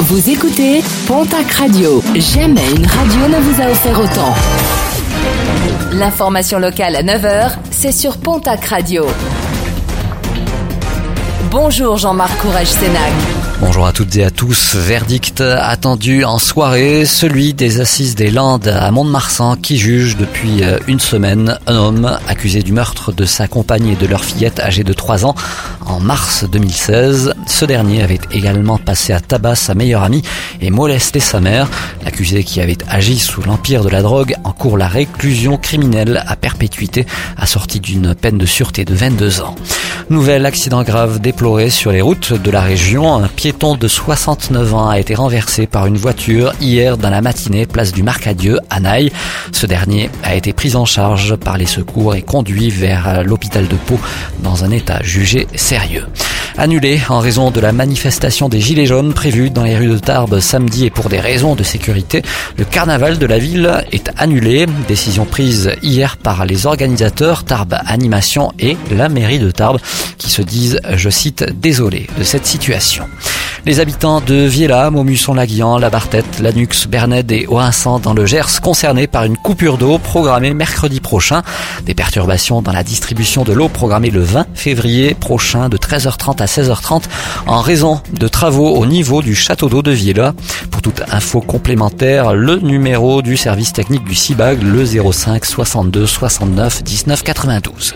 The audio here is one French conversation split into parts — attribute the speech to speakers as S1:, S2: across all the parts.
S1: Vous écoutez Pontac Radio. Jamais une radio ne vous a offert autant. L'information locale à 9h, c'est sur Pontac Radio. Bonjour Jean-Marc Courage Sénac.
S2: Bonjour à toutes et à tous. Verdict attendu en soirée, celui des assises des Landes à Mont-de-Marsan qui juge depuis euh, une semaine un homme accusé du meurtre de sa compagne et de leur fillette âgée de 3 ans en mars 2016. Ce dernier avait également passé à tabac sa meilleure amie et molesté sa mère. L'accusé qui avait agi sous l'empire de la drogue encourt la réclusion criminelle à perpétuité assortie d'une peine de sûreté de 22 ans. Nouvel accident grave déploré sur les routes de la région. Un piéton de 69 ans a été renversé par une voiture hier dans la matinée, place du Marcadieu à Naï. Ce dernier a été pris en charge par les secours et conduit vers l'hôpital de Pau dans un état jugé annulé en raison de la manifestation des Gilets jaunes prévue dans les rues de Tarbes samedi et pour des raisons de sécurité. Le carnaval de la ville est annulé. Décision prise hier par les organisateurs Tarbes Animation et la mairie de Tarbes qui se disent, je cite, désolés de cette situation. Les habitants de Viella, Maumusson-Laguian, La Bartette, Lanux, Bernède et Oinsan dans le Gers concernés par une coupure d'eau programmée mercredi prochain. Des perturbations dans la distribution de l'eau programmée le 20 février prochain de 13h30 à 16h30 en raison de travaux au niveau du château d'eau de Viella. Toute info complémentaire, le numéro du service technique du CIBAG, le 05 62 69 19 92.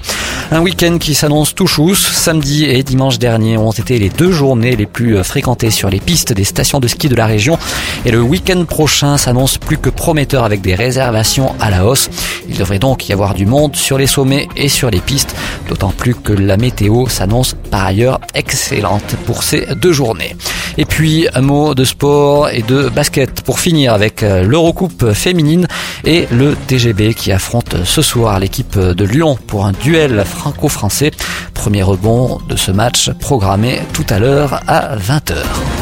S2: Un week-end qui s'annonce tout chousse. Samedi et dimanche dernier ont été les deux journées les plus fréquentées sur les pistes des stations de ski de la région. Et le week-end prochain s'annonce plus que prometteur avec des réservations à la hausse. Il devrait donc y avoir du monde sur les sommets et sur les pistes, d'autant plus que la météo s'annonce par ailleurs excellente pour ces deux journées. Et puis un mot de sport et de basket pour finir avec euh, l'Eurocoupe féminine et le TGB qui affronte ce soir l'équipe de Lyon pour un duel franco-français. Premier rebond de ce match programmé tout à l'heure à 20h.